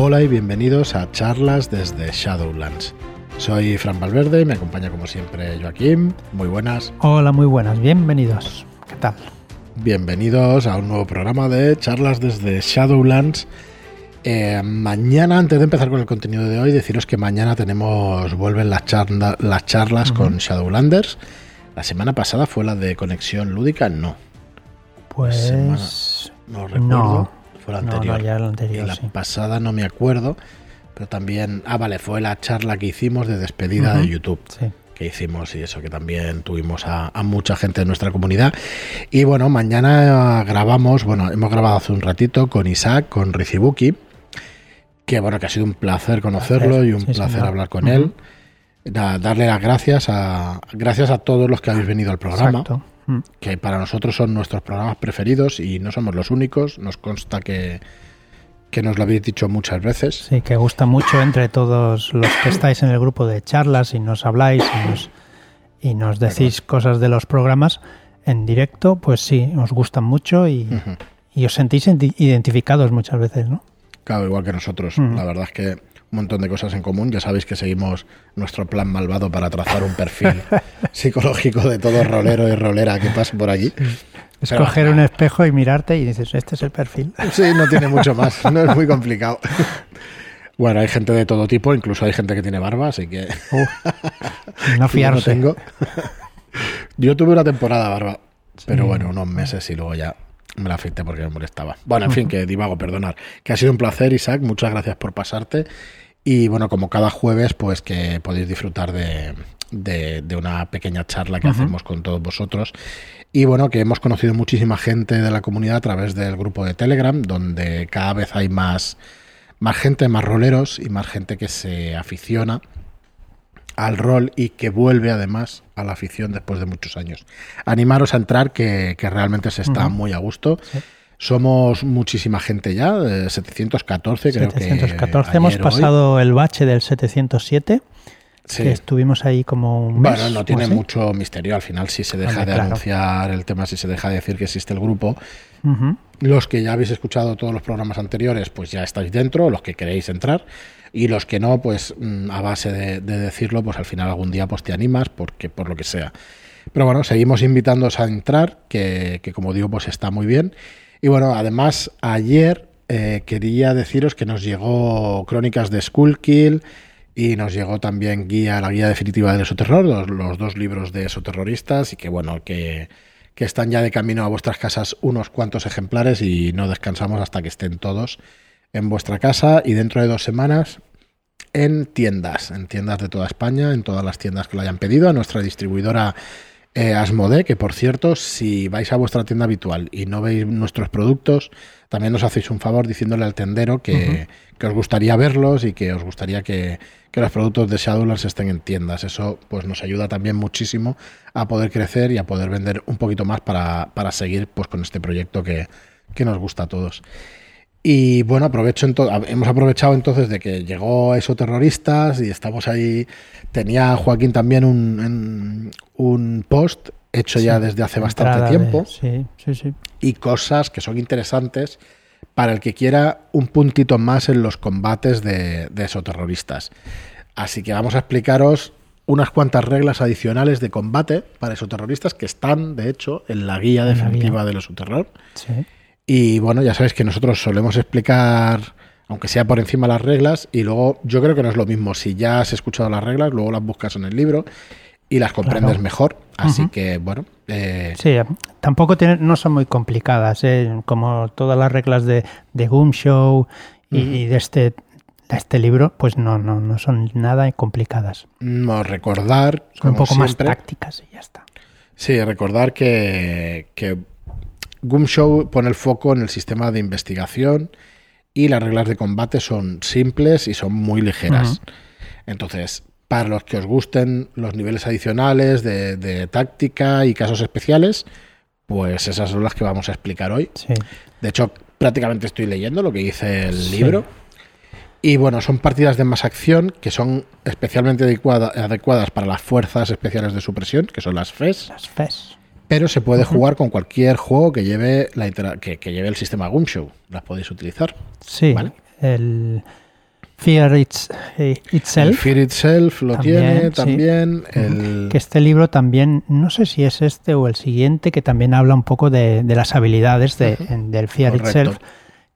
Hola y bienvenidos a charlas desde Shadowlands. Soy Fran Valverde y me acompaña como siempre Joaquín. Muy buenas. Hola, muy buenas. Bienvenidos. ¿Qué tal? Bienvenidos a un nuevo programa de charlas desde Shadowlands. Eh, mañana, antes de empezar con el contenido de hoy, deciros que mañana tenemos, vuelven las, las charlas con Shadowlanders. La semana pasada fue la de conexión lúdica, no. Pues no recuerdo. Fue la anterior. la anterior. la pasada no me acuerdo, pero también. Ah, vale, fue la charla que hicimos de despedida de YouTube. Sí que hicimos y eso que también tuvimos a, mucha gente de nuestra comunidad. Y bueno, mañana grabamos, bueno, hemos grabado hace un ratito con Isaac, con Rizibuki, que bueno, que ha sido un placer conocerlo y un placer hablar con él. darle las gracias a gracias a todos los que habéis venido al programa. Que para nosotros son nuestros programas preferidos y no somos los únicos. Nos consta que, que nos lo habéis dicho muchas veces. Sí, que gusta mucho entre todos los que estáis en el grupo de charlas y nos habláis y nos, y nos decís cosas de los programas en directo, pues sí, os gustan mucho y, y os sentís identificados muchas veces, ¿no? Claro, igual que nosotros. La verdad es que un montón de cosas en común. Ya sabéis que seguimos nuestro plan malvado para trazar un perfil psicológico de todo rolero y rolera que pase por allí. Escoger un espejo y mirarte y dices, este es el perfil. Sí, no tiene mucho más, no es muy complicado. Bueno, hay gente de todo tipo, incluso hay gente que tiene barba, así que... no fiarse. tengo. Yo tuve una temporada barba, pero bueno, unos meses y luego ya me la afecté porque me molestaba. Bueno, en fin, que divago, perdonar. Que ha sido un placer, Isaac, muchas gracias por pasarte. Y bueno, como cada jueves, pues que podéis disfrutar de, de, una pequeña charla que hacemos con todos vosotros. Y bueno, que hemos conocido muchísima gente de la comunidad a través del grupo de Telegram, donde cada vez hay más, más gente, más roleros y más gente que se aficiona al rol y que vuelve además a la afición después de muchos años. Animaros a entrar, que, realmente se está muy a gusto. Somos muchísima gente ya, 714 creo 714. Hemos pasado el bache del 707 estuvimos ahí como un mes. Bueno, no tiene mucho misterio. Al final, si se deja de anunciar el tema, si se deja de decir que existe el grupo, los que ya habéis escuchado todos los programas anteriores, pues ya estáis dentro, los que queréis entrar. Y los que no, pues mm, a base de, decirlo, pues al final algún día pues te animas, porque por lo que sea. Pero bueno, seguimos invitándoos a entrar, que, como digo, pues está muy bien. Y bueno, además, ayer eh, quería deciros que nos llegó Crónicas de Skullkill y nos llegó también guía, la guía definitiva del esoterror, los, los dos libros de esoterroristas, y que bueno, que, que están ya de camino a vuestras casas unos cuantos ejemplares y no descansamos hasta que estén todos en vuestra casa y dentro de dos semanas en tiendas, en tiendas de toda España, en todas las tiendas que lo hayan pedido, a nuestra distribuidora eh, Asmode, que por cierto, si vais a vuestra tienda habitual y no veis nuestros productos, también nos hacéis un favor diciéndole al tendero que, os gustaría verlos y que os gustaría que, los productos de Shadowlands estén en tiendas. Eso pues nos ayuda también muchísimo a poder crecer y a poder vender un poquito más para, seguir pues con este proyecto que, nos gusta a todos. Y bueno, aprovecho hemos aprovechado entonces de que llegó eso terroristas y estamos ahí. Tenía Joaquín también un, un post hecho ya desde hace bastante tiempo. sí, sí, sí. Y cosas que son interesantes para el que quiera un puntito más en los combates de, de esoterroristas. Así que vamos a explicaros unas cuantas reglas adicionales de combate para esoterroristas que están, de hecho, en la guía definitiva del esoterror. Sí. Y bueno, ya sabéis que nosotros solemos explicar, aunque sea por encima las reglas, y luego yo creo que no es lo mismo si ya has escuchado las reglas, luego las buscas en el libro y las comprendes mejor. Así que, bueno. Eh... Sí, tampoco no son muy complicadas, ¿eh? como todas las reglas de, de Goom Show y, de este de este libro, pues no, no, no son nada complicadas. No, recordar. Son un poco más tácticas y ya está. Sí, recordar que, que Goom Show pone el foco en el sistema de investigación y las reglas de combate son simples y son muy ligeras. Entonces, para los que os gusten los niveles adicionales de, táctica y casos especiales, pues esas son las que vamos a explicar hoy. De hecho, prácticamente estoy leyendo lo que dice el libro. Y bueno, son partidas de más acción que son especialmente adecuadas para las fuerzas especiales de supresión, que son las FES. Las FES. Pero se puede jugar con cualquier juego que lleve, la que, lleve el sistema Gunshow. Las podéis utilizar. Sí. El Fear eh, Itself. Fear Itself lo tiene también. Que este libro también, no sé si es este o el siguiente, que también habla un poco de, las habilidades de, del Fear Itself,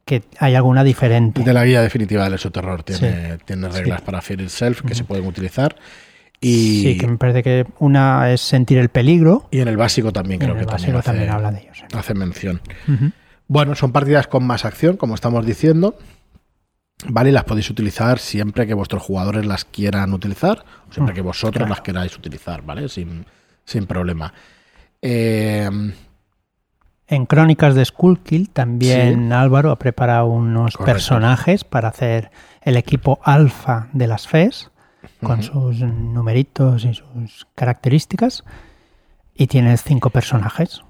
que hay alguna diferente. De la guía definitiva del exoterror tiene, tiene reglas para Fear Itself que se pueden utilizar. Y, sí, que me parece que una es sentir el peligro. Y en el básico también creo que también, hace, también habla de ellos. Hace mención. Bueno, son partidas con más acción, como estamos diciendo. ¿Vale? Las podéis utilizar siempre que vuestros jugadores las quieran utilizar, o siempre mm, que vosotros las queráis utilizar, ¿vale? Sin, problema. Eh, en Crónicas de Skullkill también Álvaro ha preparado unos personajes para hacer el equipo alfa de las FES, con sus numeritos y sus características, y tiene cinco personajes.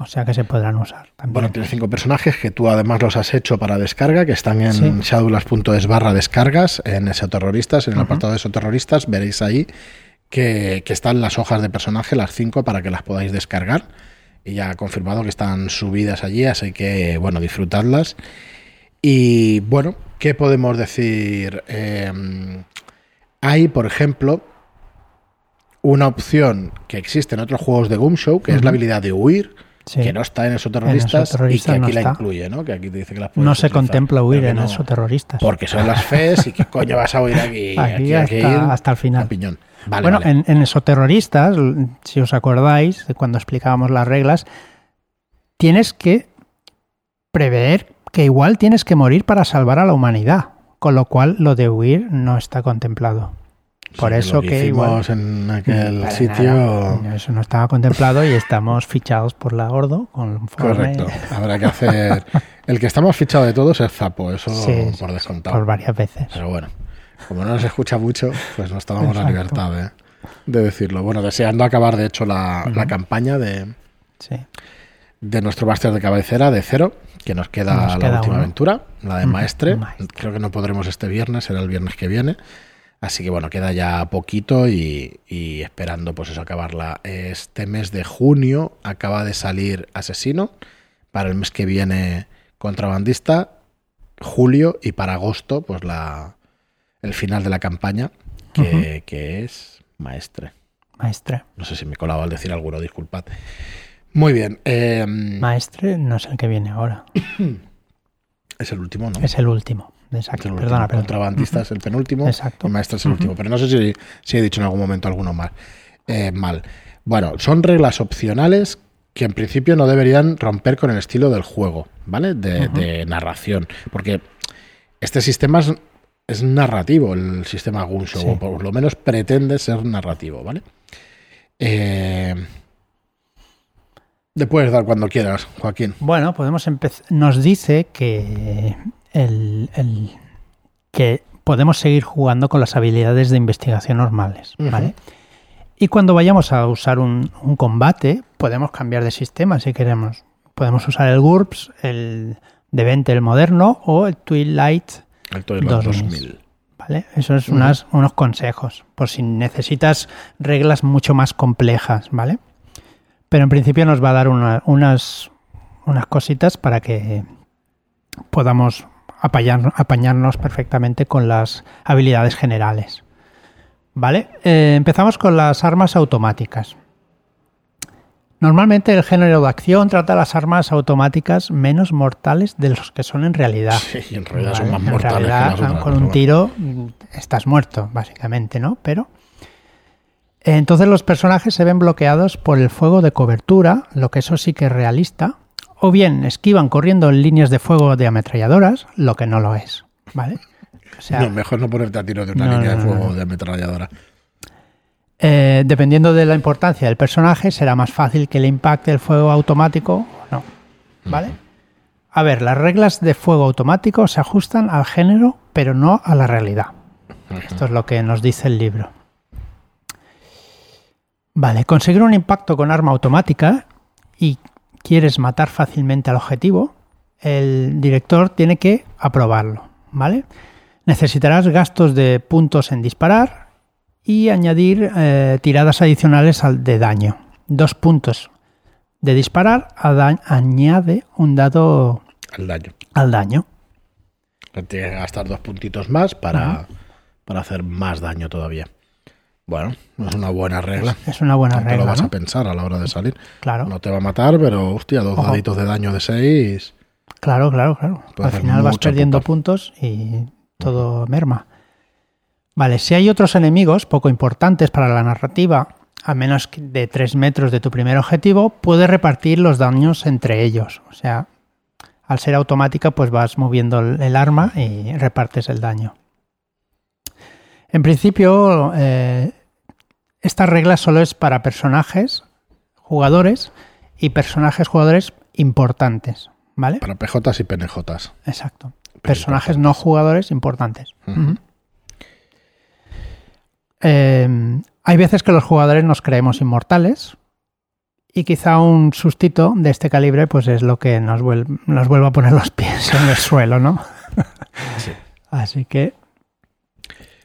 O sea que se podrán usar también. Bueno, tiene cinco personajes que tú además los has hecho para descarga, que están en sí. shadowless.es barra descargas, en terroristas, en el apartado de terroristas, veréis ahí que, están las hojas de personaje, las cinco, para que las podáis descargar. Y ya ha confirmado que están subidas allí, así que, bueno, disfrutadlas. Y bueno, ¿qué podemos decir? Eh, hay, por ejemplo, una opción que existe en otros juegos de Goom Show, que es la habilidad de huir que no está en esos terroristas y que aquí la incluye, ¿no? Que aquí te dice que las No se contempla huir en esos terroristas. Porque son las FES y qué coño vas a huir aquí. aquí, hasta, el final. bueno, En, en esos terroristas, si os acordáis de cuando explicábamos las reglas, tienes que prever que igual tienes que morir para salvar a la humanidad, con lo cual lo de huir no está contemplado. Por eso que, igual, en aquel sitio. eso no estaba contemplado y estamos fichados por la Gordo. Correcto. Habrá que hacer. El que estamos fichado de todos es Zapo, eso por descontado. Por varias veces. Pero bueno, como no nos escucha mucho, pues no estábamos en la libertad de, decirlo. Bueno, deseando acabar, de hecho, la, campaña de, de nuestro máster de cabecera de cero, que nos queda la última aventura, la de maestre. Creo que no podremos este viernes, será el viernes que viene. Así que bueno, queda ya poquito y, esperando pues eso acabarla. Este mes de junio acaba de salir Asesino, para el mes que viene Contrabandista, julio y para agosto pues la, el final de la campaña que, es Maestre. Maestre. No sé si me he colado al decir alguno, disculpad. Muy bien. Em, Maestre no es el que viene ahora. es el último, ¿no? Es el último. Exacto, perdona, Contrabandista es el penúltimo Exacto. y maestro es el último. Pero no sé si, si, he dicho en algún momento alguno mal. Eh, mal. Bueno, son reglas opcionales que en principio no deberían romper con el estilo del juego, ¿vale? De, narración. Porque este sistema es, narrativo, el sistema Gunshow, o por lo menos pretende ser narrativo, ¿vale? Eh, puedes dar cuando quieras, Joaquín. Bueno, podemos empezar. Nos dice que el, que podemos seguir jugando con las habilidades de investigación normales, ¿vale? Y cuando vayamos a usar un, combate, podemos cambiar de sistema si queremos. Podemos usar el GURPS, el Devente, el moderno, o el Twilight, el Twilight 2000. ¿Vale? Esos son unos consejos, por si necesitas reglas mucho más complejas, ¿vale? Pero en principio nos va a dar unas, unas cositas para que podamos apañarnos perfectamente con las habilidades generales. ¿Vale? Eh, empezamos con las armas automáticas. Normalmente el género de acción trata las armas automáticas menos mortales de los que son en realidad. Sí, en realidad son más mortales. con un tiro mm, estás muerto, básicamente, ¿no? Pero entonces los personajes se ven bloqueados por el fuego de cobertura, lo que eso sí que es realista, o bien esquivan corriendo en líneas de fuego de ametralladoras, lo que no lo es, ¿vale? O mejor no ponerte a tiro de una línea de fuego de ametralladora. Eh, dependiendo de la importancia del personaje, será más fácil que le impacte el fuego automático o no, ¿vale? A ver, las reglas de fuego automático se ajustan al género, pero no a la realidad. Esto es lo que nos dice el libro. Vale, conseguir un impacto con arma automática y quieres matar fácilmente al objetivo, el director tiene que aprobarlo, ¿vale? Necesitarás gastos de puntos en disparar y añadir eh, tiradas adicionales al de daño. Dos puntos de disparar añade un dado al daño. Al daño. Tienes que gastar dos puntitos más para, para hacer más daño todavía. Bueno, es una buena regla. Es una buena regla. Te lo vas ¿no? a pensar a la hora de salir. Claro. No te va a matar, pero hostia, dos Ojo. daditos de daño de 6. Claro, claro, claro. Al final vas perdiendo puntos y todo merma. Vale, si hay otros enemigos poco importantes para la narrativa, a menos de 3 metros de tu primer objetivo, puedes repartir los daños entre ellos. O sea, al ser automática, pues vas moviendo el el arma y repartes el daño. En principio, eh, esta regla solo es para personajes, jugadores y personajes jugadores importantes. ¿Vale? Para PJs y PNJs. Exacto. Personajes no jugadores importantes. Eh, hay veces que los jugadores nos creemos inmortales y quizá un sustito de este calibre pues es lo que nos, vuel- nos vuelva a poner los pies en el suelo, ¿no? Sí. Así que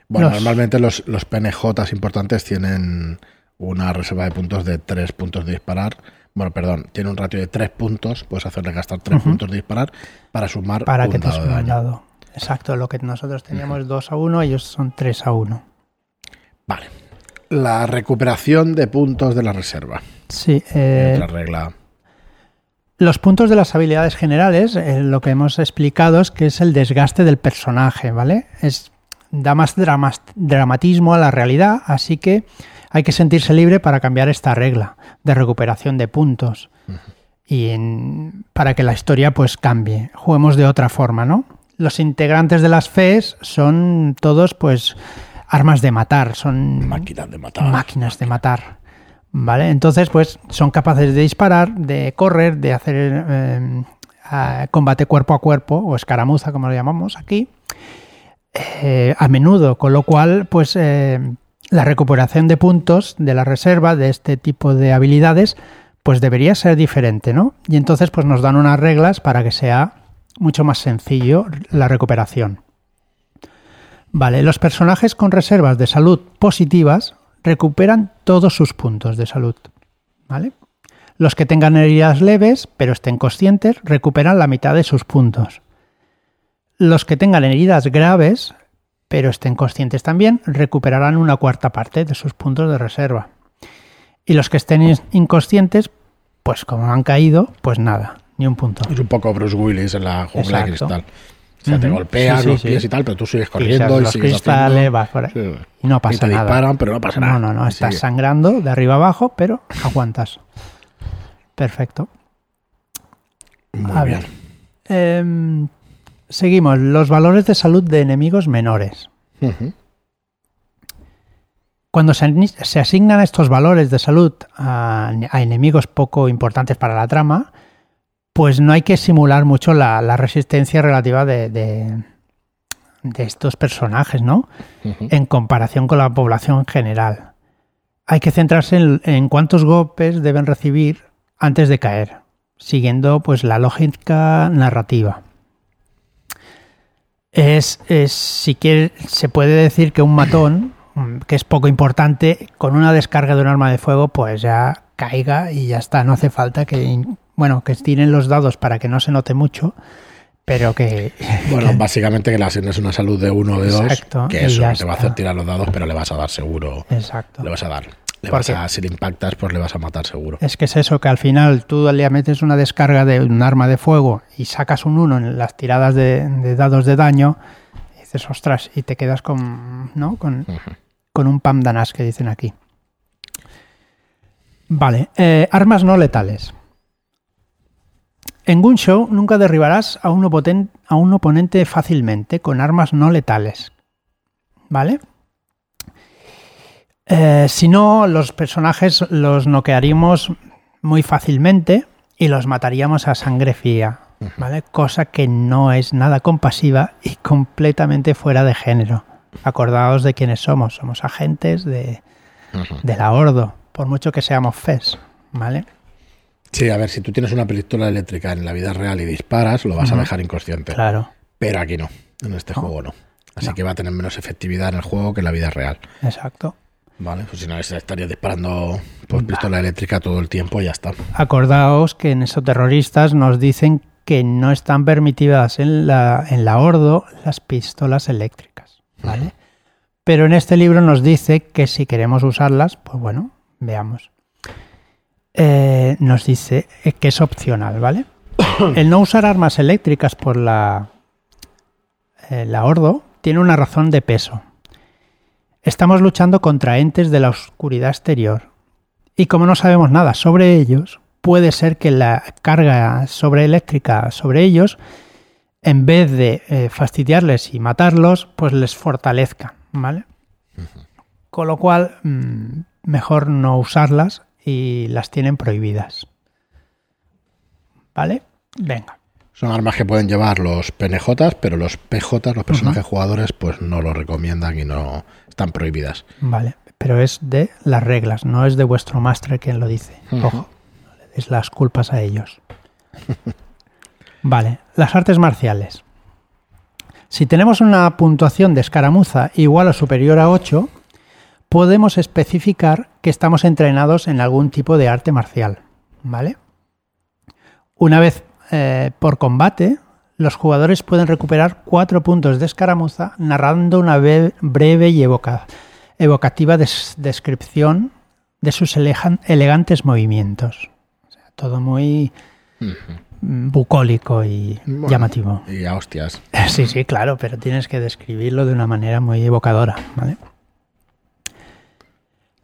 Bueno, Los- normalmente los, los PNJs importantes tienen una reserva de puntos de 3 puntos de disparar. Bueno, perdón, tiene un ratio de 3 puntos. Puedes hacerle gastar 3 Ujú. puntos de disparar para sumar para un que te dado de daño. dado. Exacto, lo que nosotros teníamos 2 a 1, ellos son 3 a 1. Vale. La recuperación de puntos de la reserva. Sí, eh, Otra regla. Los puntos de las habilidades generales, eh, lo que hemos explicado es que es el desgaste del personaje, ¿vale? Es, da más dramas- dramatismo a la realidad, así que hay que sentirse libre para cambiar esta regla de recuperación de puntos y en- para que la historia pues cambie. Juguemos de otra forma, ¿no? Los integrantes de las FES son todos pues armas de matar, son Máquinas de matar. máquinas de matar. ¿Vale? Entonces, pues son capaces de disparar, de correr, de hacer eh, combate cuerpo a cuerpo, o escaramuza, como lo llamamos aquí, eh, a menudo, con lo cual, pues eh, la recuperación de puntos de la reserva de este tipo de habilidades, pues debería ser diferente, ¿no? Y entonces, pues nos dan unas reglas para que sea mucho más sencillo la recuperación. Vale, los personajes con reservas de salud positivas recuperan todos sus puntos de salud. ¿Vale? Los que tengan heridas leves, pero estén conscientes, recuperan la mitad de sus puntos. Los que tengan heridas graves, pero estén conscientes también, recuperarán una cuarta parte de sus puntos de reserva. Y los que estén in- inconscientes, pues como han caído, pues nada, ni un punto. Es un poco Bruce Willis en la jungla de cristal. O sea, te golpean Sí, sí, los sí. pies y tal, pero tú sigues corriendo y los sigues cristales, haciendo- vas por ahí. Sí. Y no Y pasa te nada. disparan, pero no pasa nada. No, no, no, estás sangrando de arriba abajo, pero aguantas. Perfecto. Muy A bien. ver. Em, seguimos. Los valores de salud de enemigos menores. Cuando se, asignan estos valores de salud a, a enemigos poco importantes para la trama, pues no hay que simular mucho la, la resistencia relativa de, de- de estos personajes, ¿no? En comparación con la población en general. Hay que centrarse en, en cuántos golpes deben recibir antes de caer, siguiendo pues la lógica narrativa. Es, es si quiere, se puede decir que un matón, que es poco importante, con una descarga de un arma de fuego, pues ya caiga y ya está. No hace falta que, bueno, que estiren los dados para que no se note mucho, pero que Bueno, básicamente que le asignes una salud de uno o de dos, Exacto, que eso te va a hacer tirar los dados, pero le vas a dar seguro. Exacto. Le vas a dar. Le ¿Por vas a, si le impactas, pues le vas a matar seguro. Es que es eso, que al final tú le metes una descarga de un arma de fuego y sacas un 1 en las tiradas de, de dados de daño, y dices, ostras, y te quedas con, ¿no? con, un pam danas que dicen aquí. Vale, eh, armas no letales. En Gunshow nunca derribarás a un, opoten- a un oponente fácilmente con armas no letales. ¿Vale? Eh, si no, los personajes los noquearíamos muy fácilmente y los mataríamos a sangre fría, ¿vale? Cosa que no es nada compasiva y completamente fuera de género. Acordaos de quiénes somos, somos agentes de, de la Ordo, por mucho que seamos FES, ¿vale? Sí, a ver, si tú tienes una pistola eléctrica en la vida real y disparas, lo vas a dejar inconsciente. Claro, Pero aquí no, en este No. juego no. Así No. que va a tener menos efectividad en el juego que en la vida real. exacto. Vale, pues si no, estaría disparando pues, pistola eléctrica todo el tiempo y ya está. Acordaos que en esos terroristas nos dicen que no están permitidas en la, en la Ordo las pistolas eléctricas, ¿vale? Pero en este libro nos dice que si queremos usarlas, pues bueno, veamos. Eh, nos dice que es opcional, ¿vale? El no usar armas eléctricas por la, eh, la Ordo tiene una razón de peso. Estamos luchando contra entes de la oscuridad exterior. Y como no sabemos nada sobre ellos, puede ser que la carga sobreeléctrica sobre ellos, en vez de eh, fastidiarles y matarlos, pues les fortalezca, ¿vale? Con lo cual, mm, mejor no usarlas y las tienen prohibidas. ¿Vale? Venga. Son armas que pueden llevar los PNJ, pero los PJ, los personajes jugadores, pues no lo recomiendan y no están prohibidas. Vale, pero es de las reglas, no es de vuestro máster quien lo dice. Ojo, es las culpas a ellos. vale, las artes marciales. Si tenemos una puntuación de escaramuza igual o superior a 8, podemos especificar que estamos entrenados en algún tipo de arte marcial. ¿Vale? Una vez eh, por combate, los jugadores pueden recuperar cuatro puntos de escaramuza narrando una breve y evocativa descripción de sus elegantes movimientos. todo muy bucólico y llamativo. Y a hostias. Sí, sí, claro, pero tienes que describirlo de una manera muy evocadora.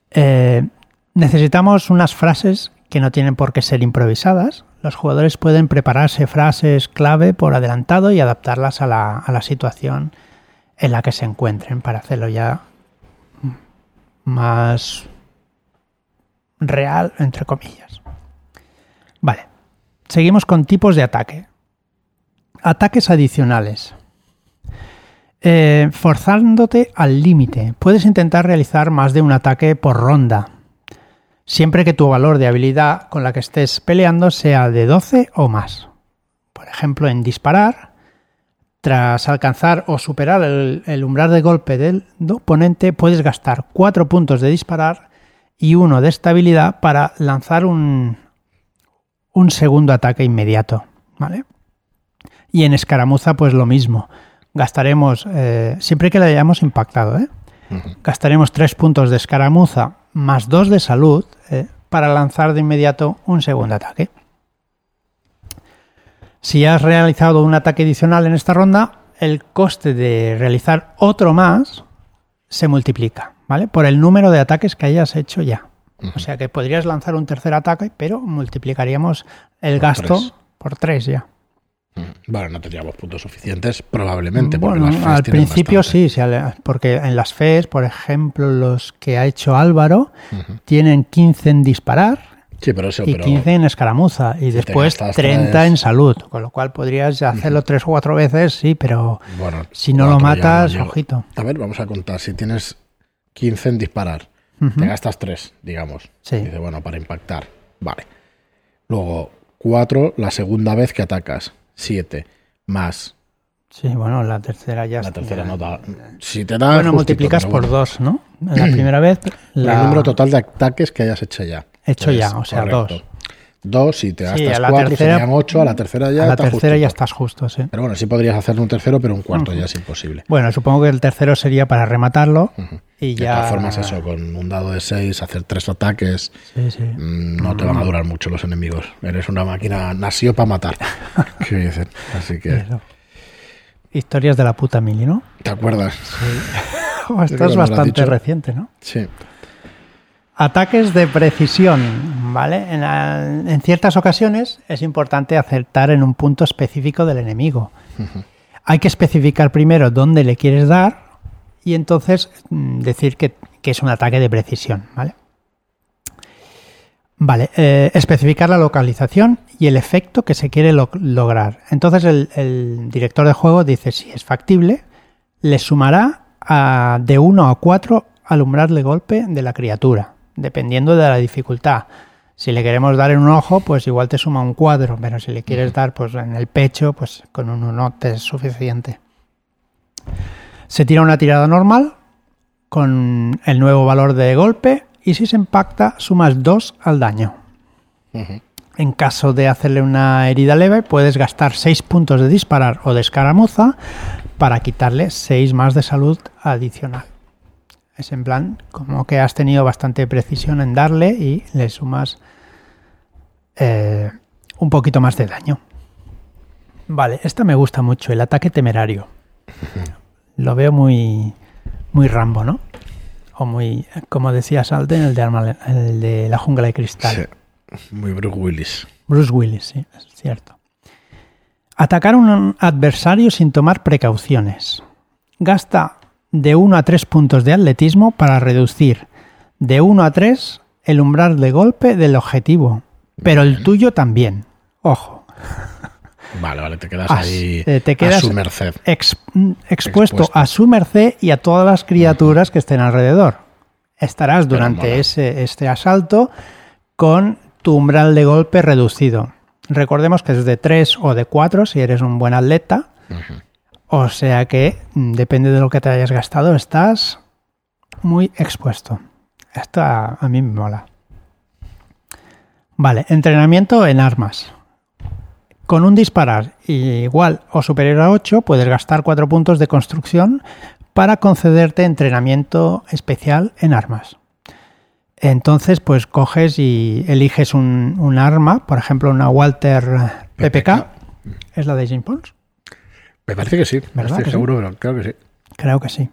Eh, necesitamos unas frases que no tienen por qué ser improvisadas, los jugadores pueden prepararse frases clave por adelantado y adaptarlas a la, situación en la que se encuentren para hacerlo ya más real, entre comillas. Vale, seguimos con tipos de ataque. Ataques adicionales. Eh, forzándote al límite. Puedes intentar realizar más de un ataque por ronda, siempre que tu valor de habilidad con la que estés peleando sea de 12 o más. Por ejemplo, en disparar, tras alcanzar o superar el, umbral de golpe del oponente, puedes gastar 4 puntos de disparar y 1 de estabilidad para lanzar un, un segundo ataque inmediato. ¿vale? Y en escaramuza, pues lo mismo. Gastaremos, eh, siempre que le hayamos impactado, ¿eh? gastaremos 3 puntos de escaramuza más 2 de salud eh, para lanzar de inmediato un segundo ataque. Si has realizado un ataque adicional en esta ronda, el coste de realizar otro más se multiplica, ¿vale? Por el número de ataques que hayas hecho ya. O sea que podrías lanzar un tercer ataque, pero multiplicaríamos el gasto por 3 ya. Bueno, no tendríamos puntos suficientes, probablemente. Bueno, al principio sí, porque en las FES, por ejemplo, los que ha hecho Álvaro, tienen 15 en disparar y 15 en escaramuza, y después 30 en salud, con lo cual podrías hacerlo tres o cuatro veces, sí, pero si no lo matas, ojito. A ver, vamos a contar, si tienes 15 en disparar, te gastas 3, digamos. Sí. Dice, bueno, para impactar, vale. Luego, 4 la segunda vez que atacas 7 más. Sí, bueno, la tercera ya La tercera no da. Si te da. Bueno, multiplicas por 2, ¿no? La primera vez. El número total de ataques que hayas hecho ya. Hecho ya, o sea, 2. Dos, y te gastas cuatro, serían ocho, a la tercera ya. A la tercera ya estás justo, sí. Pero bueno, sí podrías hacer un tercero, pero un cuarto ya es imposible. Bueno, supongo que el tercero sería para rematarlo y ya. De todas formas, eso, con un dado de seis, hacer tres ataques, sí, sí. Mm, no te van a durar mucho los enemigos. Eres una máquina, nació para matar. ¿Qué dicen? Así que. Historias de la puta mili, ¿no? ¿Te acuerdas? Sí. Esto es bastante reciente, ¿no? Sí. Ataques de precisión, ¿vale? En, ciertas ocasiones es importante acertar en un punto específico del enemigo. Hay que especificar primero dónde le quieres dar y entonces mm, decir que, es un ataque de precisión, ¿vale? Vale, eh, especificar la localización y el efecto que se quiere lograr. Entonces el, director de juego dice si es factible, le sumará de 1 a 4 al umbral de golpe de la criatura dependiendo de la dificultad. Si le queremos dar en un ojo, pues igual te suma un cuadro, pero si le quieres dar pues en el pecho, pues con un 1 te es suficiente. Se tira una tirada normal con el nuevo valor de golpe y si se impacta sumas 2 al daño. En caso de hacerle una herida leve, puedes gastar 6 puntos de disparar o de escaramuza para quitarle 6 más de salud adicional. Es en plan, como que has tenido bastante precisión en darle y le sumas eh, un poquito más de daño. Vale, esta me gusta mucho, el ataque temerario. Lo veo muy, muy Rambo, ¿no? O muy, como decía Salden, el de, el de la jungla de cristal. muy Bruce Willis. Bruce Willis, sí, es cierto. Atacar a un adversario sin tomar precauciones. Gasta de 1 a 3 puntos de atletismo para reducir de 1 a 3 el umbral de golpe del objetivo. Pero el tuyo también. Ojo. Vale, vale, te quedas ahí eh, te quedas a su merced. expuesto, a su merced y a todas las criaturas que estén alrededor. Estarás durante ese, este asalto con tu umbral de golpe reducido. Recordemos que es de 3 o de 4 si eres un buen atleta. O sea que, mm, depende de lo que te hayas gastado, estás muy expuesto. Esto a, a mí me mola. Vale, entrenamiento en armas. Con un disparar igual o superior a 8 puedes gastar 4 puntos de construcción para concederte entrenamiento especial en armas. Entonces, pues coges y eliges un, arma, por ejemplo, una Walter PPK. ¿Es la de James Pons? Me parece que sí, estoy seguro, pero creo que sí. Creo que sí.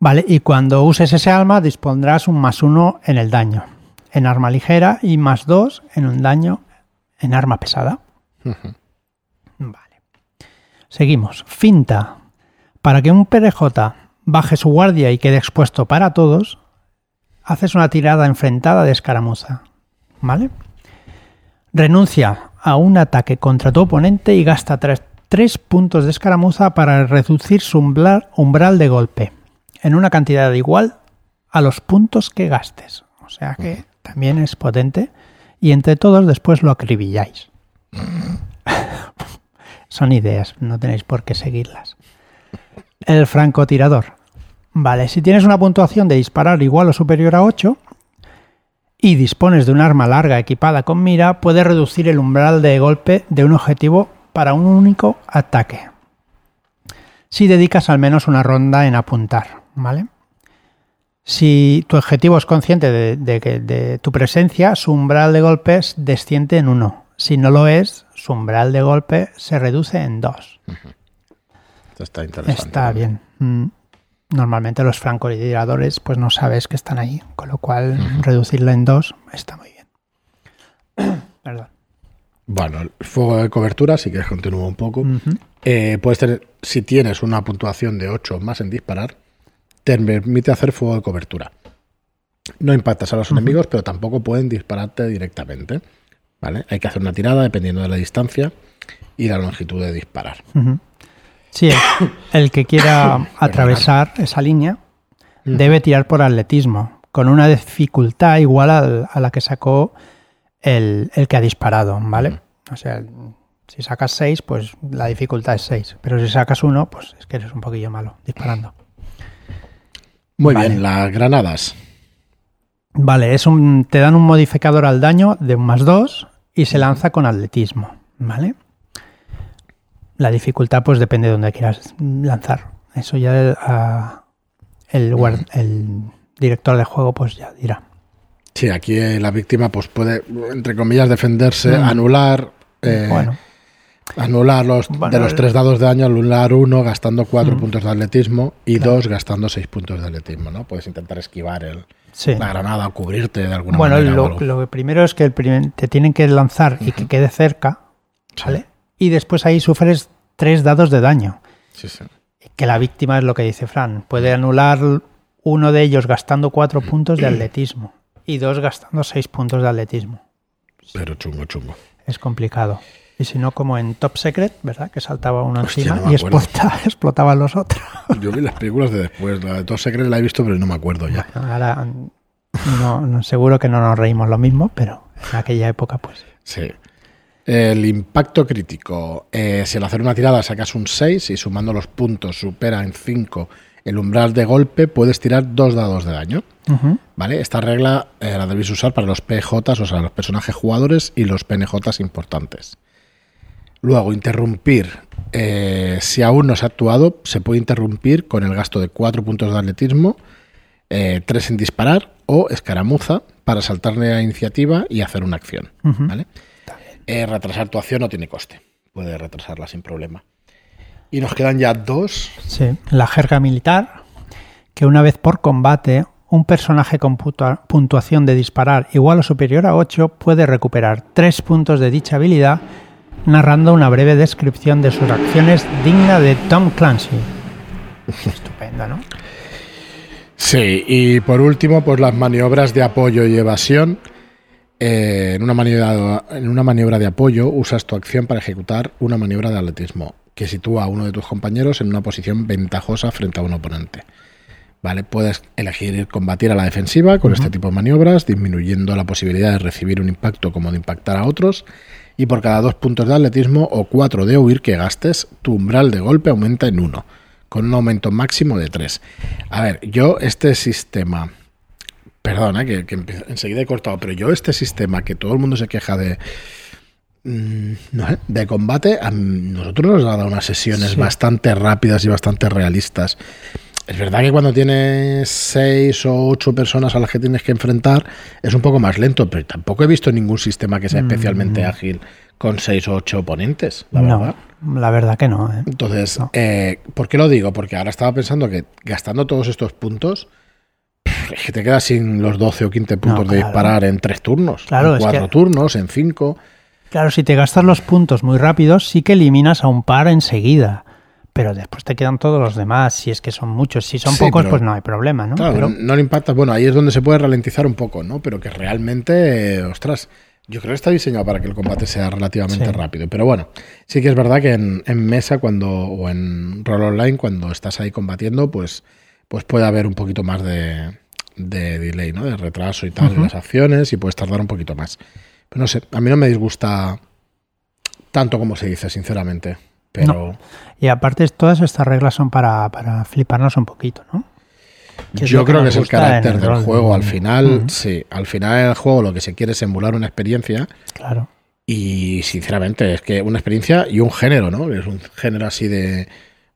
Vale, y cuando uses ese arma dispondrás un más uno en el daño, en arma ligera y más dos en un daño en arma pesada. Vale. Seguimos. Finta. Para que un PRJ baje su guardia y quede expuesto para todos, haces una tirada enfrentada de escaramuza. ¿Vale? Renuncia a un ataque contra tu oponente y gasta tres, puntos de escaramuza para reducir su umbral, umbral de golpe, en una cantidad igual a los puntos que gastes. O sea que también es potente. Y entre todos después lo acribilláis. Son ideas, no tenéis por qué seguirlas. El francotirador. Vale, si tienes una puntuación de disparar igual o superior a 8 y dispones de un arma larga equipada con mira, puedes reducir el umbral de golpe de un objetivo para un único ataque. Si dedicas al menos una ronda en apuntar, ¿vale? Si tu objetivo es consciente de, de tu presencia, su umbral de golpes desciende en 1. Si no lo es, su umbral de golpe se reduce en 2. está interesante. Está bien. Mm. Normalmente los francotiradores pues no sabes que están ahí, con lo cual reducirlo en 2 está muy bien. Perdón. Bueno, el fuego de cobertura, si quieres continúo un poco. Eh, puedes tener, si tienes una puntuación de 8 más en disparar, te permite hacer fuego de cobertura. No impactas a los enemigos, pero tampoco pueden dispararte directamente. Hay que hacer una tirada dependiendo de la distancia y la longitud de disparar. Sí, el, que quiera atravesar esa línea debe tirar por atletismo, con una dificultad igual a la que sacó el, que ha disparado, ¿vale? O sea, si sacas 6, pues la dificultad es 6. Pero si sacas 1, pues es que eres un poquillo malo disparando. Muy bien, las granadas. Vale, es un, te dan un modificador al daño de un más 2 y se lanza con atletismo, ¿vale? La dificultad pues depende de donde quieras lanzar. Eso ya el, el director de juego pues ya dirá. Sí, aquí la víctima pues puede, entre comillas, defenderse, mm. anular... Eh, bueno. Anular los, de los tres dados de daño, anular uno gastando cuatro mm. puntos de atletismo y dos gastando seis puntos de atletismo, ¿no? Puedes intentar esquivar el, la granada o cubrirte de alguna manera. Bueno, lo, primero es que el te tienen que lanzar y que quede cerca, ¿vale? Y después ahí sufres tres dados de daño. Sí, sí. Que la víctima es lo que dice Fran. Puede anular uno de ellos gastando cuatro puntos de atletismo y dos gastando seis puntos de atletismo. Pero chungo, chungo. Es complicado. Y si no, como en Top Secret, ¿verdad? Que saltaba uno encima y explotaba, explotaban los otros. Yo vi las películas de después. La de Top Secret la he visto, pero no me acuerdo ya. ahora, no, seguro que no nos reímos lo mismo, pero en aquella época, pues. Sí. El impacto crítico. Eh, si al hacer una tirada sacas un 6 y sumando los puntos supera en 5 el umbral de golpe, puedes tirar dos dados de daño. ¿Vale? Esta regla eh, la debéis usar para los PJs, o sea, los personajes jugadores y los PNJs importantes. Luego, interrumpir. Eh, si aún no se ha actuado, se puede interrumpir con el gasto de 4 puntos de atletismo, 3 en disparar o escaramuza para saltarle a iniciativa y hacer una acción. ¿vale? Eh, retrasar tu acción no tiene coste. Puede retrasarla sin problema. Y nos quedan ya dos. Sí, la jerga militar, que una vez por combate, un personaje con puntuación de disparar igual o superior a 8 puede recuperar 3 puntos de dicha habilidad narrando una breve descripción de sus acciones digna de Tom Clancy. Estupendo, ¿no? Sí, y por último, pues las maniobras de apoyo y evasión eh, en, una maniobra, en una maniobra de apoyo usas tu acción para ejecutar una maniobra de atletismo que sitúa a uno de tus compañeros en una posición ventajosa frente a un oponente. ¿Vale? Puedes elegir combatir a la defensiva con este tipo de maniobras, disminuyendo la posibilidad de recibir un impacto como de impactar a otros. Y por cada dos puntos de atletismo o cuatro de huir que gastes, tu umbral de golpe aumenta en uno, con un aumento máximo de tres. A ver, yo este sistema Perdona, que, enseguida he cortado, pero yo este sistema que todo el mundo se queja de mm, de combate, a nosotros nos ha dado unas sesiones bastante rápidas y bastante realistas. Es verdad que cuando tienes seis o ocho personas a las que tienes que enfrentar es un poco más lento, pero tampoco he visto ningún sistema que sea mm, especialmente ágil con seis o ocho oponentes, la verdad. La verdad que no. ¿eh? Entonces, Eh, ¿por qué lo digo? Porque ahora estaba pensando que gastando todos estos puntos, es que te quedas sin los 12 o 15 puntos de disparar en tres turnos, en cuatro turnos, en cinco. Claro, si te gastas los puntos muy rápidos, sí que eliminas a un par enseguida. Pero después te quedan todos los demás, si es que son muchos. Si son pocos, pues no hay problema, ¿no? Claro, no le impacta. Bueno, ahí es donde se puede ralentizar un poco, ¿no? Pero que realmente, ostras, yo creo que está diseñado para que el combate sea relativamente rápido. Pero bueno, sí que es verdad que en, en, mesa cuando o en rol online, cuando estás ahí combatiendo, pues, pues puede haber un poquito más de, de delay, ¿no? De retraso y tal, las acciones y puedes tardar un poquito más. Pero no sé, a mí no me disgusta tanto como se dice, sinceramente. Pero... Y aparte, todas estas reglas son para, fliparnos un poquito, ¿no? Yo creo que es el carácter del juego. Al final, sí, al final el juego lo que se quiere es emular una experiencia. Claro. Y sinceramente, es que una experiencia y un género, ¿no? Es un género así de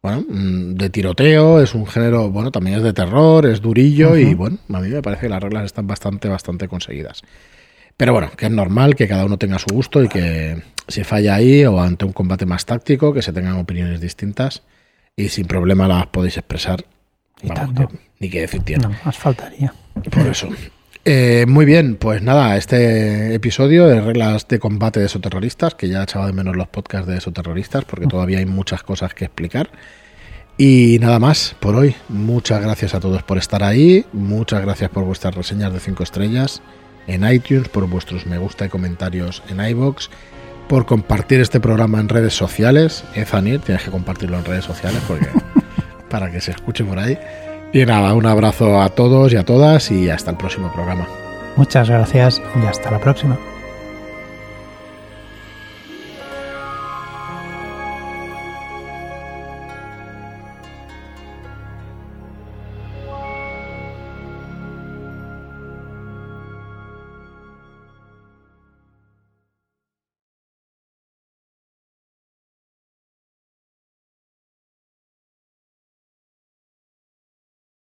bueno, mm, de tiroteo, es un género, bueno, también es de terror, es durillo y bueno, a mí me parece que las reglas están bastante, bastante conseguidas. Pero bueno, que es normal que cada uno tenga su gusto y que si falla ahí o ante un combate más táctico, que se tengan opiniones distintas y sin problema las podéis expresar. ni que decir tiene. No, más faltaría. Por eso. Eh, muy bien, pues nada, este episodio de reglas de combate de esoterroristas, que ya he echado de menos los podcasts de esoterroristas, porque todavía hay muchas cosas que explicar. Y nada más por hoy. Muchas gracias a todos por estar ahí. Muchas gracias por vuestras reseñas de 5 estrellas en iTunes, por vuestros me gusta y comentarios en iBox, por compartir este programa en redes sociales. Ezanir, tienes que compartirlo en redes sociales porque para que se escuche por ahí. Y nada, un abrazo a todos y a todas y hasta el próximo programa. Muchas gracias y hasta la próxima.